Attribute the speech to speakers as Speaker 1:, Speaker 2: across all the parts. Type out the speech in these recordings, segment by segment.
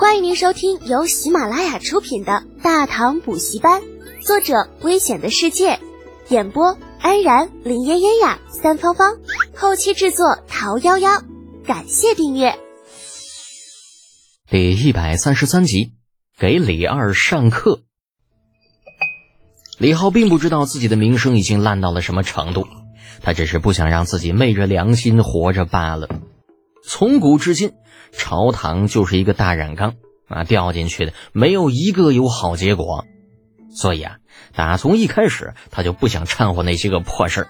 Speaker 1: 欢迎您收听由喜马拉雅出品的《大唐补习班》，作者：危险的世界，演播：安然、林嫣嫣呀、三芳芳，后期制作：桃夭夭。感谢订阅。
Speaker 2: 第一百三十三集，给李二上课。李浩并不知道自己的名声已经烂到了什么程度，他只是不想让自己昧着良心活着罢了。从古至今，朝堂就是一个大染缸啊，掉进去的没有一个有好结果。所以啊，打从一开始他就不想掺和那些个破事儿，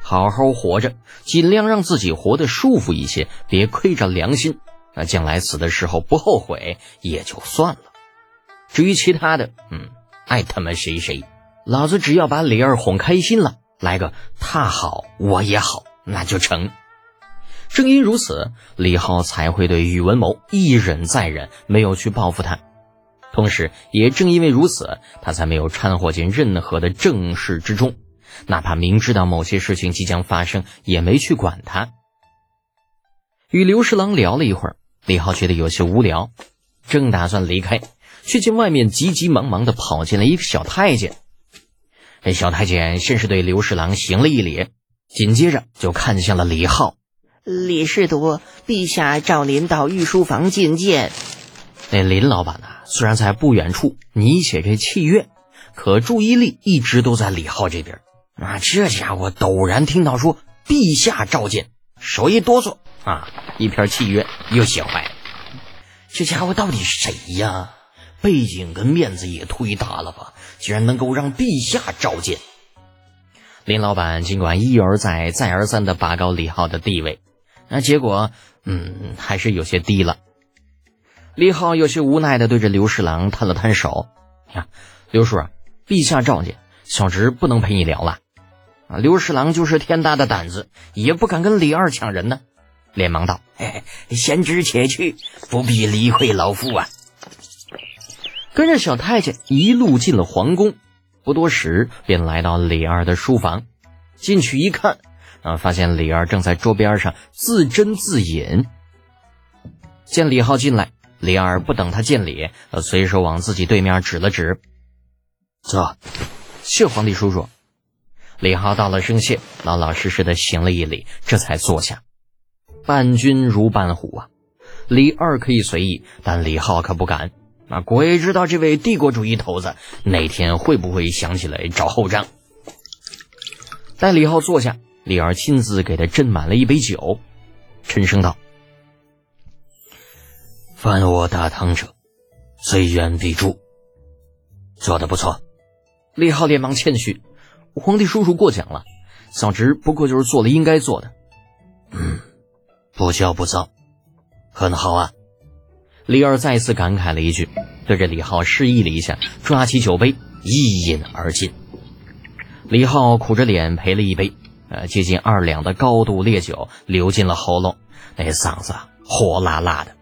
Speaker 2: 好好活着，尽量让自己活得舒服一些，别亏着良心。那将来死的时候不后悔也就算了。至于其他的，嗯，爱他妈谁谁，老子只要把李二哄开心了，来个他好我也好，那就成。正因如此，李浩才会对宇文谋一忍再忍，没有去报复他。同时，也正因为如此，他才没有掺和进任何的正事之中，哪怕明知道某些事情即将发生，也没去管他。与刘侍郎聊了一会儿，李浩觉得有些无聊，正打算离开，却见外面急急忙忙的跑进来一个小太监。这小太监先是对刘侍郎行了一礼，紧接着就看向了李浩。
Speaker 3: 李侍读，陛下召您到御书房觐见。
Speaker 2: 那林老板呐，虽然在不远处拟写这契约，可注意力一直都在李浩这边。啊，这家伙陡然听到说“陛下召见”，手一哆嗦，啊，一篇契约又写坏了。这家伙到底谁呀？背景跟面子也忒大了吧？居然能够让陛下召见！林老板尽管一而再、再而三的拔高李浩的地位。那结果，嗯，还是有些低了。李浩有些无奈的对着刘侍郎摊了摊手：“呀，刘叔啊，陛下召见，小侄不能陪你聊了。”啊，刘侍郎就是天大的胆子，也不敢跟李二抢人呢，连忙道：“
Speaker 3: 嘿嘿，贤侄且去，不必理会老夫啊。”
Speaker 2: 跟着小太监一路进了皇宫，不多时便来到李二的书房，进去一看。啊！发现李二正在桌边上自斟自饮。见李浩进来，李二不等他见礼，呃，随手往自己对面指了指：“坐，谢皇帝叔叔。”李浩道了声谢，老老实实的行了一礼，这才坐下。伴君如伴虎啊！李二可以随意，但李浩可不敢。啊，鬼知道这位帝国主义头子哪天会不会想起来找后账。待李浩坐下。李二亲自给他斟满了一杯酒，沉声道：“
Speaker 4: 犯我大唐者，虽远必诛。”做的不错。
Speaker 2: 李浩连忙谦虚：“皇帝叔叔过奖了，小侄不过就是做了应该做的。”
Speaker 4: 嗯，不骄不躁，很好啊。
Speaker 2: 李二再次感慨了一句，对着李浩示意了一下，抓起酒杯一饮而尽。李浩苦着脸赔了一杯。呃，接近二两的高度烈酒流进了喉咙，那嗓子火辣辣的。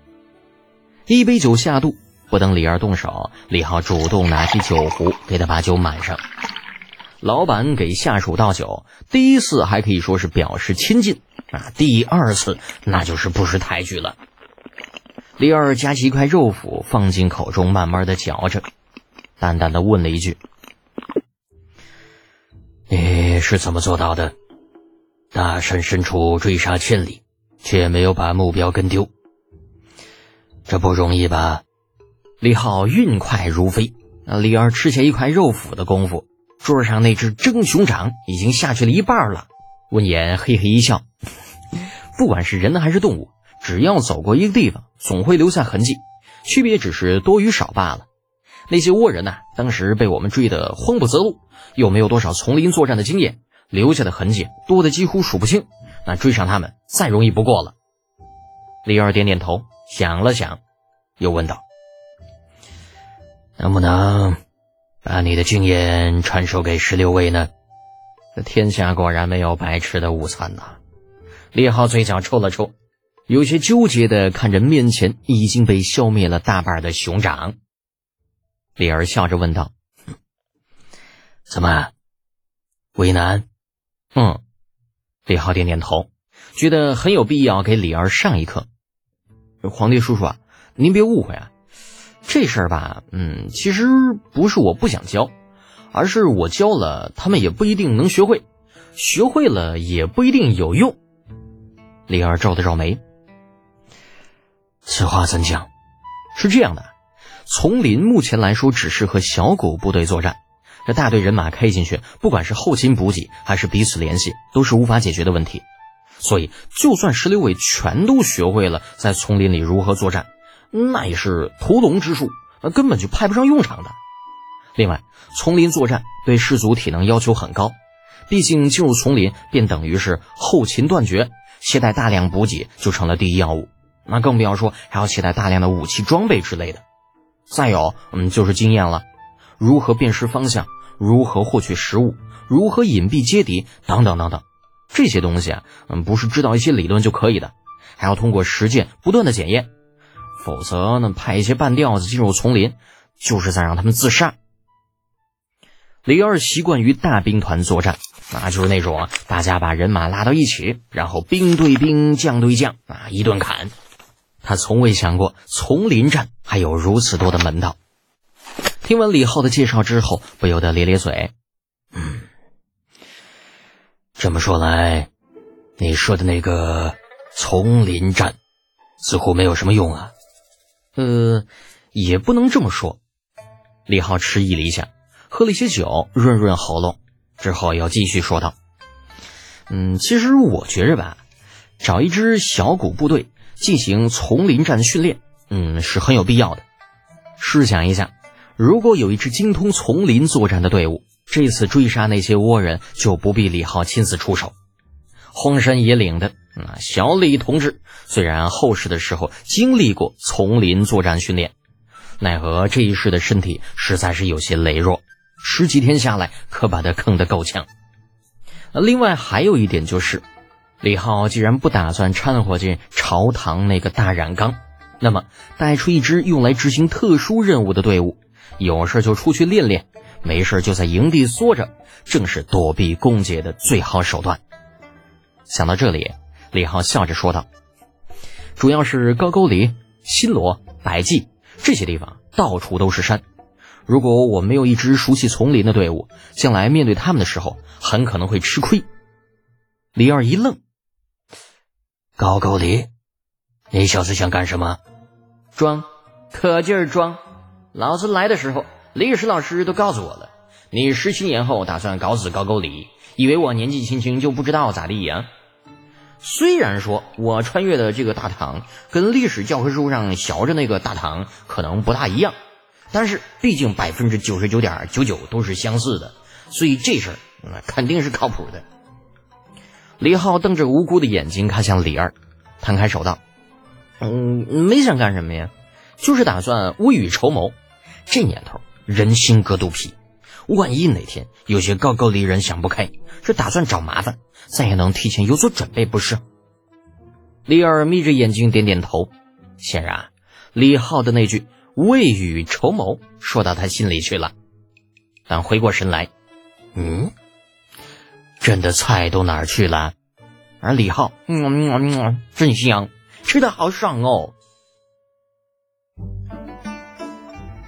Speaker 2: 一杯酒下肚，不等李二动手，李浩主动拿起酒壶给他把酒满上。老板给下属倒酒，第一次还可以说是表示亲近啊，第二次那就是不识抬举了。李二夹起一块肉脯放进口中，慢慢的嚼着，淡淡的问了一句：“
Speaker 4: 你是怎么做到的？”大山深处追杀千里，却没有把目标跟丢，这不容易吧？
Speaker 2: 李浩运快如飞，李二吃下一块肉脯的功夫，桌上那只蒸熊掌已经下去了一半了。温言嘿嘿一笑，不管是人还是动物，只要走过一个地方，总会留下痕迹，区别只是多与少罢了。那些倭人呐，当时被我们追得慌不择路，又没有多少丛林作战的经验。留下的痕迹多的几乎数不清，那追上他们再容易不过了。李二点点头，想了想，又问道：“
Speaker 4: 能不能把你的经验传授给十六位呢？”
Speaker 2: 这天下果然没有白吃的午餐呐！李浩嘴角抽了抽，有些纠结的看着面前已经被消灭了大半的熊掌。李二笑着问道：“
Speaker 4: 怎么为难？”
Speaker 2: 嗯，李浩点点头，觉得很有必要给李二上一课。皇帝叔叔啊，您别误会啊，这事儿吧，嗯，其实不是我不想教，而是我教了他们也不一定能学会，学会了也不一定有用。李二皱了皱眉，
Speaker 4: 此话怎讲？
Speaker 2: 是这样的，丛林目前来说只适合小股部队作战，这大队人马开进去，不管是后勤补给还是彼此联系，都是无法解决的问题。所以，就算石榴尾全都学会了在丛林里如何作战，那也是屠龙之术，那根本就派不上用场的。另外，丛林作战对士卒体能要求很高，毕竟进入丛林便等于是后勤断绝，携带大量补给就成了第一要务。那更不要说还要携带大量的武器装备之类的。再有，嗯，就是经验了，如何辨识方向，如何获取食物，如何隐蔽接敌，等等等等。这些东西啊，嗯，不是知道一些理论就可以的，还要通过实践不断的检验，否则呢，派一些半吊子进入丛林，就是在让他们自杀。李二习惯于大兵团作战，那就是那种大家把人马拉到一起，然后兵对兵，将对将，啊，一顿砍。他从未想过丛林战还有如此多的门道。听完李浩的介绍之后，不由得咧咧嘴，
Speaker 4: 嗯。这么说来，你说的那个丛林战似乎没有什么用啊？
Speaker 2: 呃，也不能这么说。李浩迟疑了一下，喝了一些酒润润喉咙，之后又继续说道：“嗯，其实我觉着吧，找一支小股部队进行丛林战训练，嗯，是很有必要的。试想一下，如果有一支精通丛林作战的队伍。”这次追杀那些倭人就不必李浩亲自出手，荒山野岭的啊，小李同志虽然后世的时候经历过丛林作战训练，奈何这一世的身体实在是有些羸弱，十几天下来可把他坑得够呛。另外还有一点就是，李浩既然不打算掺和进朝堂那个大染缸，那么带出一支用来执行特殊任务的队伍，有事就出去练练。没事就在营地缩着，正是躲避公劫的最好手段。想到这里，李浩笑着说道：“主要是高沟里、新罗、百济这些地方到处都是山，如果我没有一支熟悉丛林的队伍，将来面对他们的时候，很可能会吃亏。”李二一愣：“
Speaker 4: 高沟里，你小子想干什么？
Speaker 3: 装，可劲儿装！老子来的时候。”历史老师都告诉我了，你十七年后打算搞死高句丽，以为我年纪轻轻就不知道咋地呀？虽然说我穿越的这个大唐跟历史教科书上学着那个大唐可能不大一样，但是毕竟百分之九十九点九九都是相似的，所以这事儿那肯定是靠谱的。
Speaker 2: 李浩瞪着无辜的眼睛看向李二，摊开手道：“嗯，没想干什么呀，就是打算未雨绸缪。这年头。”人心隔肚皮，万一哪天有些高句丽人想不开，是打算找麻烦，咱也能提前有所准备，不是？李二眯着眼睛点点头，显然李浩的那句“未雨绸缪”说到他心里去了。但回过神来，嗯，朕的菜都哪儿去了？而李浩，嗯嗯嗯，真香，吃的好爽哦。